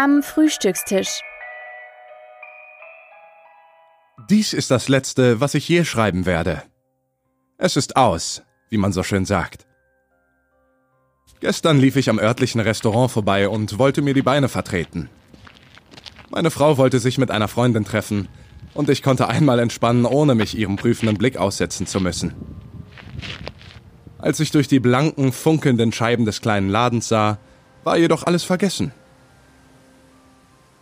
Am Frühstückstisch. Dies ist das Letzte, was ich je schreiben werde. Es ist aus, wie man so schön sagt. Gestern lief ich am örtlichen Restaurant vorbei und wollte mir die Beine vertreten. Meine Frau wollte sich mit einer Freundin treffen, und ich konnte einmal entspannen, ohne mich ihrem prüfenden Blick aussetzen zu müssen. Als ich durch die blanken, funkelnden Scheiben des kleinen Ladens sah, war jedoch alles vergessen.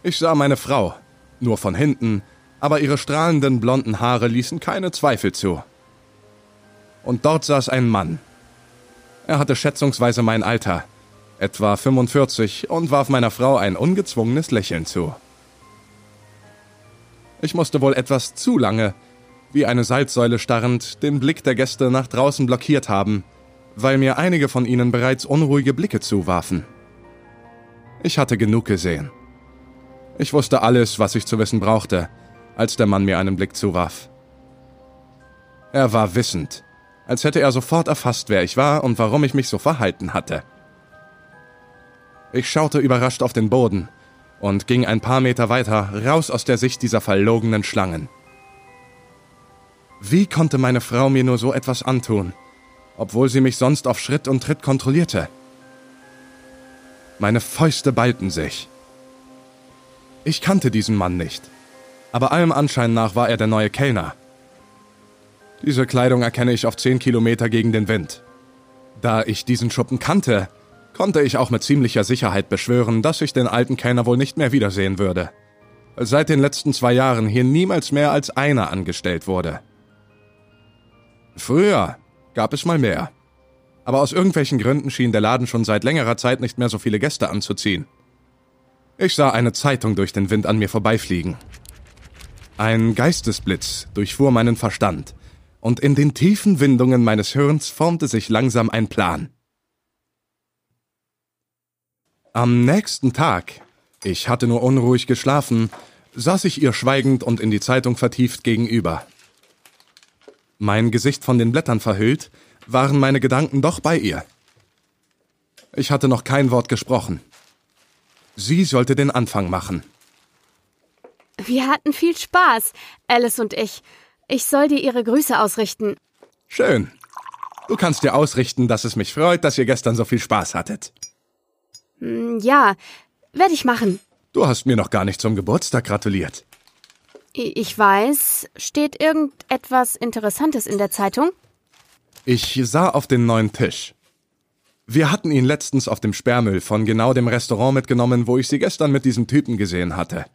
Ich sah meine Frau, nur von hinten, aber ihre strahlenden blonden Haare ließen keine Zweifel zu. Und dort saß ein Mann. Er hatte schätzungsweise mein Alter, etwa 45, und warf meiner Frau ein ungezwungenes Lächeln zu. Ich musste wohl etwas zu lange, wie eine Salzsäule starrend, den Blick der Gäste nach draußen blockiert haben, weil mir einige von ihnen bereits unruhige Blicke zuwarfen. Ich hatte genug gesehen. Ich wusste alles, was ich zu wissen brauchte, als der Mann mir einen Blick zuwarf. Er war wissend, als hätte er sofort erfasst, wer ich war und warum ich mich so verhalten hatte. Ich schaute überrascht auf den Boden und ging ein paar Meter weiter, raus aus der Sicht dieser verlogenen Schlangen. Wie konnte meine Frau mir nur so etwas antun, obwohl sie mich sonst auf Schritt und Tritt kontrollierte? Meine Fäuste ballten sich. Ich kannte diesen Mann nicht, aber allem Anschein nach war er der neue Kellner. Diese Kleidung erkenne ich auf zehn Kilometer gegen den Wind. Da ich diesen Schuppen kannte, konnte ich auch mit ziemlicher Sicherheit beschwören, dass ich den alten Kellner wohl nicht mehr wiedersehen würde. Seit den letzten zwei Jahren hier niemals mehr als einer angestellt wurde. Früher gab es mal mehr. Aber aus irgendwelchen Gründen schien der Laden schon seit längerer Zeit nicht mehr so viele Gäste anzuziehen. Ich sah eine Zeitung durch den Wind an mir vorbeifliegen. Ein Geistesblitz durchfuhr meinen Verstand, und in den tiefen Windungen meines Hirns formte sich langsam ein Plan. Am nächsten Tag, ich hatte nur unruhig geschlafen, saß ich ihr schweigend und in die Zeitung vertieft gegenüber. Mein Gesicht von den Blättern verhüllt, waren meine Gedanken doch bei ihr. Ich hatte noch kein Wort gesprochen. Sie sollte den Anfang machen. Wir hatten viel Spaß, Alice und ich. Ich soll dir ihre Grüße ausrichten. Schön. Du kannst dir ausrichten, dass es mich freut, dass ihr gestern so viel Spaß hattet. Hm, ja, werde ich machen. Du hast mir noch gar nicht zum Geburtstag gratuliert. Ich weiß. Steht irgendetwas Interessantes in der Zeitung? Ich sah auf den neuen Tisch. Wir hatten ihn letztens auf dem Sperrmüll von genau dem Restaurant mitgenommen, wo ich sie gestern mit diesem Typen gesehen hatte.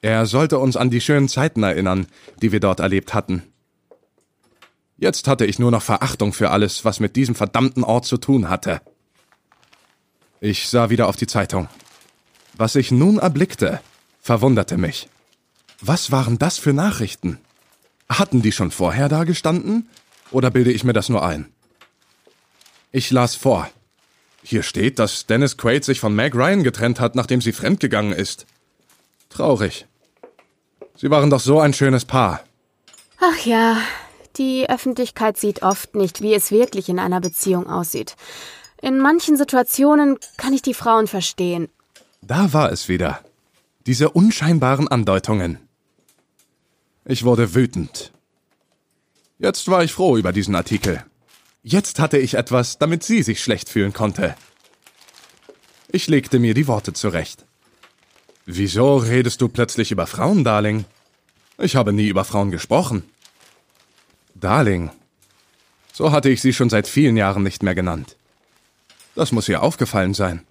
Er sollte uns an die schönen Zeiten erinnern, die wir dort erlebt hatten. Jetzt hatte ich nur noch Verachtung für alles, was mit diesem verdammten Ort zu tun hatte. Ich sah wieder auf die Zeitung. Was ich nun erblickte, verwunderte mich. Was waren das für Nachrichten? Hatten die schon vorher da gestanden? Oder bilde ich mir das nur ein? Ich las vor. Hier steht, dass Dennis Quaid sich von Meg Ryan getrennt hat, nachdem sie fremdgegangen ist. Traurig. Sie waren doch so ein schönes Paar. Ach ja, die Öffentlichkeit sieht oft nicht, wie es wirklich in einer Beziehung aussieht. In manchen Situationen kann ich die Frauen verstehen. Da war es wieder. Diese unscheinbaren Andeutungen. Ich wurde wütend. Jetzt war ich froh über diesen Artikel. Jetzt hatte ich etwas, damit sie sich schlecht fühlen konnte. Ich legte mir die Worte zurecht. Wieso redest du plötzlich über Frauen, Darling? Ich habe nie über Frauen gesprochen. Darling. So hatte ich sie schon seit vielen Jahren nicht mehr genannt. Das muss ihr aufgefallen sein.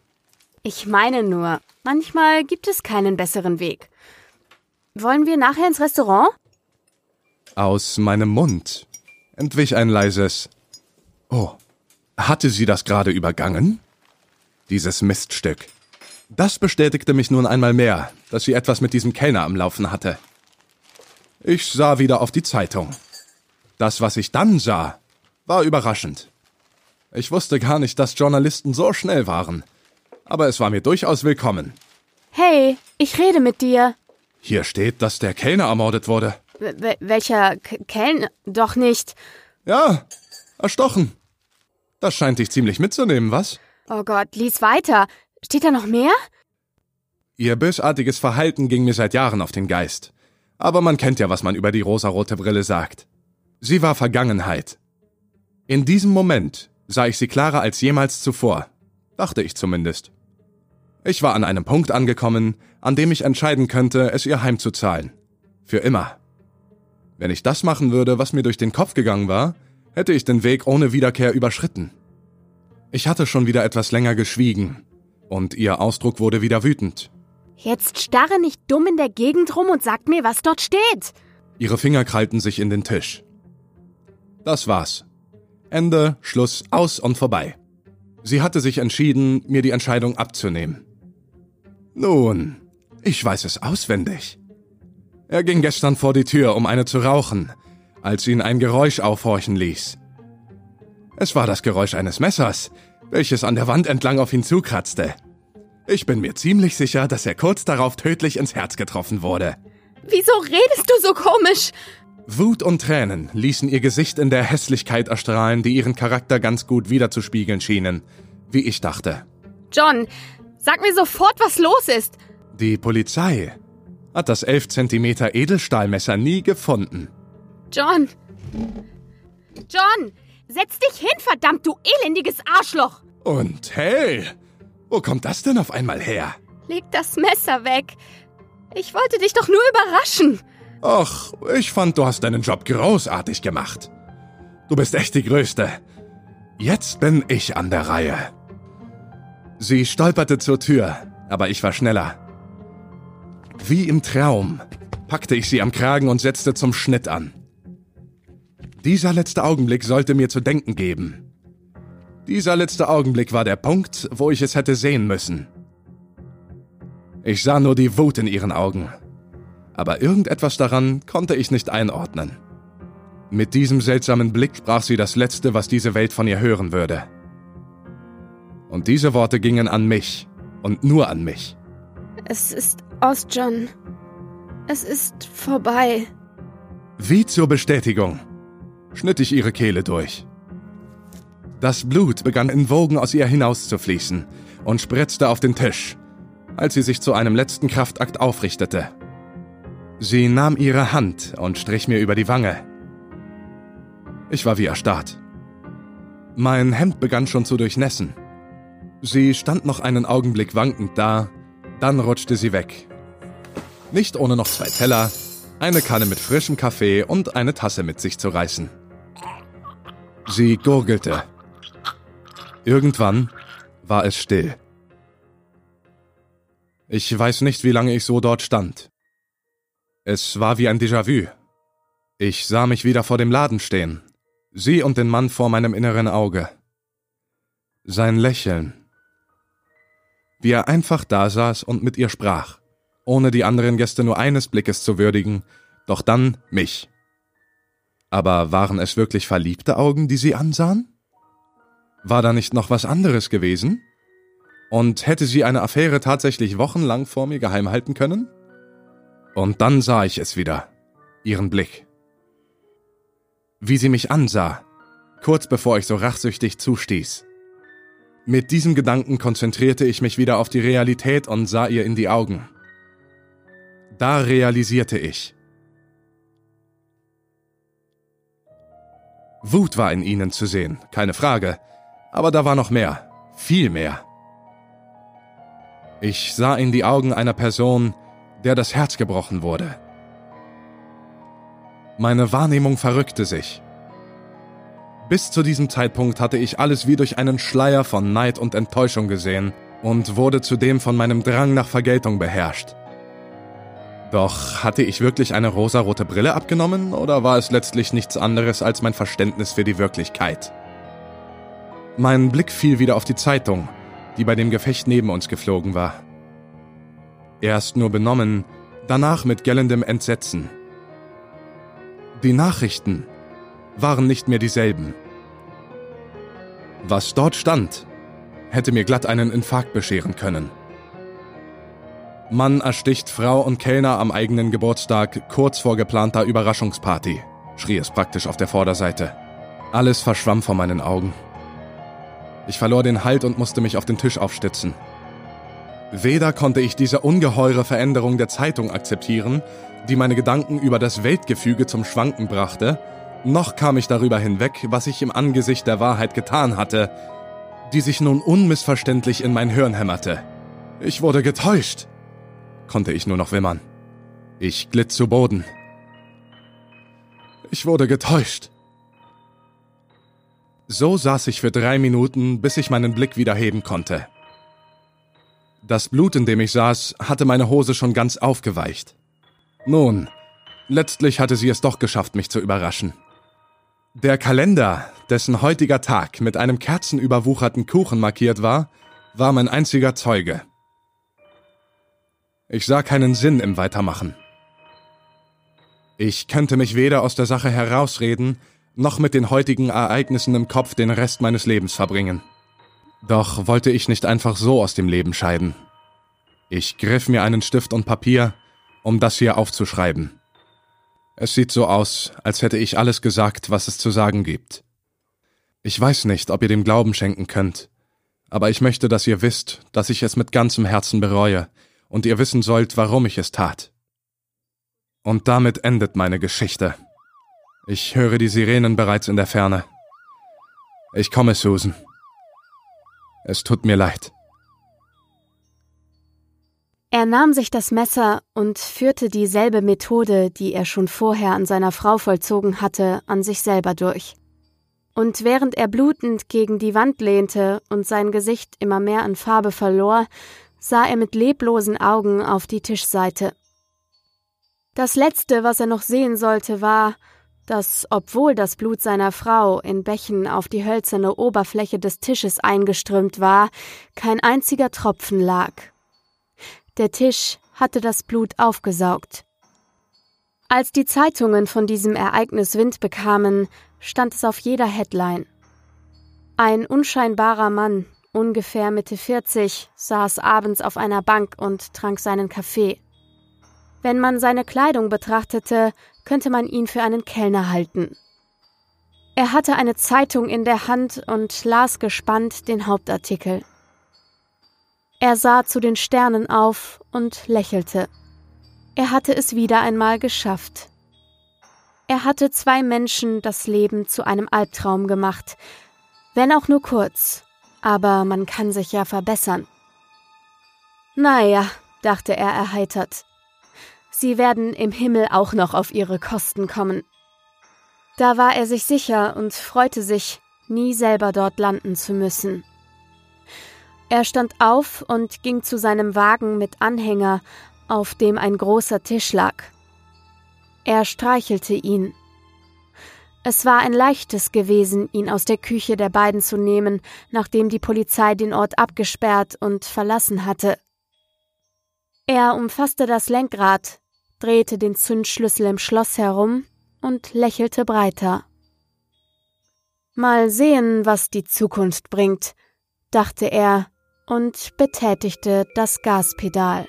Ich meine nur, manchmal gibt es keinen besseren Weg. Wollen wir nachher ins Restaurant? Aus meinem Mund entwich ein leises Oh, hatte sie das gerade übergangen? Dieses Miststück. Das bestätigte mich nun einmal mehr, dass sie etwas mit diesem Kellner am Laufen hatte. Ich sah wieder auf die Zeitung. Das, was ich dann sah, war überraschend. Ich wusste gar nicht, dass Journalisten so schnell waren. Aber es war mir durchaus willkommen. Hey, ich rede mit dir. Hier steht, dass der Kellner ermordet wurde. W welcher Kellner? Doch nicht. Ja, erstochen. Das scheint dich ziemlich mitzunehmen, was? Oh Gott, lies weiter. Steht da noch mehr? Ihr bösartiges Verhalten ging mir seit Jahren auf den Geist. Aber man kennt ja, was man über die rosarote Brille sagt. Sie war Vergangenheit. In diesem Moment sah ich sie klarer als jemals zuvor. Dachte ich zumindest. Ich war an einem Punkt angekommen, an dem ich entscheiden könnte, es ihr heimzuzahlen. Für immer. Wenn ich das machen würde, was mir durch den Kopf gegangen war, hätte ich den Weg ohne Wiederkehr überschritten. Ich hatte schon wieder etwas länger geschwiegen, und ihr Ausdruck wurde wieder wütend. Jetzt starre nicht dumm in der Gegend rum und sag mir, was dort steht. Ihre Finger krallten sich in den Tisch. Das war's. Ende, Schluss, aus und vorbei. Sie hatte sich entschieden, mir die Entscheidung abzunehmen. Nun, ich weiß es auswendig. Er ging gestern vor die Tür, um eine zu rauchen, als ihn ein Geräusch aufhorchen ließ. Es war das Geräusch eines Messers, welches an der Wand entlang auf ihn zukratzte. Ich bin mir ziemlich sicher, dass er kurz darauf tödlich ins Herz getroffen wurde. Wieso redest du so komisch? Wut und Tränen ließen ihr Gesicht in der Hässlichkeit erstrahlen, die ihren Charakter ganz gut wiederzuspiegeln schienen, wie ich dachte. John, sag mir sofort, was los ist. Die Polizei hat das 11 cm Edelstahlmesser nie gefunden. John! John! Setz dich hin, verdammt, du elendiges Arschloch! Und hey, wo kommt das denn auf einmal her? Leg das Messer weg. Ich wollte dich doch nur überraschen. Ach, ich fand, du hast deinen Job großartig gemacht. Du bist echt die Größte. Jetzt bin ich an der Reihe. Sie stolperte zur Tür, aber ich war schneller. Wie im Traum packte ich sie am Kragen und setzte zum Schnitt an. Dieser letzte Augenblick sollte mir zu denken geben. Dieser letzte Augenblick war der Punkt, wo ich es hätte sehen müssen. Ich sah nur die Wut in ihren Augen, aber irgendetwas daran konnte ich nicht einordnen. Mit diesem seltsamen Blick sprach sie das Letzte, was diese Welt von ihr hören würde. Und diese Worte gingen an mich und nur an mich. Es ist aus, John. Es ist vorbei. Wie zur Bestätigung schnitt ich ihre Kehle durch. Das Blut begann in Wogen aus ihr hinauszufließen und spritzte auf den Tisch, als sie sich zu einem letzten Kraftakt aufrichtete. Sie nahm ihre Hand und strich mir über die Wange. Ich war wie erstarrt. Mein Hemd begann schon zu durchnässen. Sie stand noch einen Augenblick wankend da, dann rutschte sie weg. Nicht ohne noch zwei Teller, eine Kanne mit frischem Kaffee und eine Tasse mit sich zu reißen. Sie gurgelte. Irgendwann war es still. Ich weiß nicht, wie lange ich so dort stand. Es war wie ein Déjà-vu. Ich sah mich wieder vor dem Laden stehen, sie und den Mann vor meinem inneren Auge. Sein Lächeln. Wie er einfach da saß und mit ihr sprach, ohne die anderen Gäste nur eines Blickes zu würdigen, doch dann mich. Aber waren es wirklich verliebte Augen, die sie ansahen? War da nicht noch was anderes gewesen? Und hätte sie eine Affäre tatsächlich wochenlang vor mir geheim halten können? Und dann sah ich es wieder, ihren Blick. Wie sie mich ansah, kurz bevor ich so rachsüchtig zustieß. Mit diesem Gedanken konzentrierte ich mich wieder auf die Realität und sah ihr in die Augen. Da realisierte ich, Wut war in ihnen zu sehen, keine Frage, aber da war noch mehr, viel mehr. Ich sah in die Augen einer Person, der das Herz gebrochen wurde. Meine Wahrnehmung verrückte sich. Bis zu diesem Zeitpunkt hatte ich alles wie durch einen Schleier von Neid und Enttäuschung gesehen und wurde zudem von meinem Drang nach Vergeltung beherrscht. Doch hatte ich wirklich eine rosarote Brille abgenommen oder war es letztlich nichts anderes als mein Verständnis für die Wirklichkeit? Mein Blick fiel wieder auf die Zeitung, die bei dem Gefecht neben uns geflogen war. Erst nur benommen, danach mit gellendem Entsetzen. Die Nachrichten waren nicht mehr dieselben. Was dort stand, hätte mir glatt einen Infarkt bescheren können. Mann ersticht Frau und Kellner am eigenen Geburtstag kurz vor geplanter Überraschungsparty, schrie es praktisch auf der Vorderseite. Alles verschwamm vor meinen Augen. Ich verlor den Halt und musste mich auf den Tisch aufstützen. Weder konnte ich diese ungeheure Veränderung der Zeitung akzeptieren, die meine Gedanken über das Weltgefüge zum Schwanken brachte, noch kam ich darüber hinweg, was ich im Angesicht der Wahrheit getan hatte, die sich nun unmissverständlich in mein Hirn hämmerte. Ich wurde getäuscht, konnte ich nur noch wimmern. Ich glitt zu Boden. Ich wurde getäuscht. So saß ich für drei Minuten, bis ich meinen Blick wieder heben konnte. Das Blut, in dem ich saß, hatte meine Hose schon ganz aufgeweicht. Nun, letztlich hatte sie es doch geschafft, mich zu überraschen. Der Kalender, dessen heutiger Tag mit einem kerzenüberwucherten Kuchen markiert war, war mein einziger Zeuge. Ich sah keinen Sinn im Weitermachen. Ich könnte mich weder aus der Sache herausreden, noch mit den heutigen Ereignissen im Kopf den Rest meines Lebens verbringen. Doch wollte ich nicht einfach so aus dem Leben scheiden. Ich griff mir einen Stift und Papier, um das hier aufzuschreiben. Es sieht so aus, als hätte ich alles gesagt, was es zu sagen gibt. Ich weiß nicht, ob ihr dem Glauben schenken könnt, aber ich möchte, dass ihr wisst, dass ich es mit ganzem Herzen bereue und ihr wissen sollt, warum ich es tat. Und damit endet meine Geschichte. Ich höre die Sirenen bereits in der Ferne. Ich komme, Susan. Es tut mir leid. Er nahm sich das Messer und führte dieselbe Methode, die er schon vorher an seiner Frau vollzogen hatte, an sich selber durch. Und während er blutend gegen die Wand lehnte und sein Gesicht immer mehr an Farbe verlor, sah er mit leblosen Augen auf die Tischseite. Das Letzte, was er noch sehen sollte, war, dass, obwohl das Blut seiner Frau in Bächen auf die hölzerne Oberfläche des Tisches eingeströmt war, kein einziger Tropfen lag. Der Tisch hatte das Blut aufgesaugt. Als die Zeitungen von diesem Ereignis Wind bekamen, stand es auf jeder Headline. Ein unscheinbarer Mann, ungefähr Mitte 40, saß abends auf einer Bank und trank seinen Kaffee. Wenn man seine Kleidung betrachtete, könnte man ihn für einen Kellner halten. Er hatte eine Zeitung in der Hand und las gespannt den Hauptartikel. Er sah zu den Sternen auf und lächelte. Er hatte es wieder einmal geschafft. Er hatte zwei Menschen das Leben zu einem Albtraum gemacht, wenn auch nur kurz, aber man kann sich ja verbessern. Naja, dachte er erheitert, sie werden im Himmel auch noch auf ihre Kosten kommen. Da war er sich sicher und freute sich, nie selber dort landen zu müssen. Er stand auf und ging zu seinem Wagen mit Anhänger, auf dem ein großer Tisch lag. Er streichelte ihn. Es war ein leichtes gewesen, ihn aus der Küche der beiden zu nehmen, nachdem die Polizei den Ort abgesperrt und verlassen hatte. Er umfasste das Lenkrad, drehte den Zündschlüssel im Schloss herum und lächelte breiter. Mal sehen, was die Zukunft bringt, dachte er und betätigte das Gaspedal.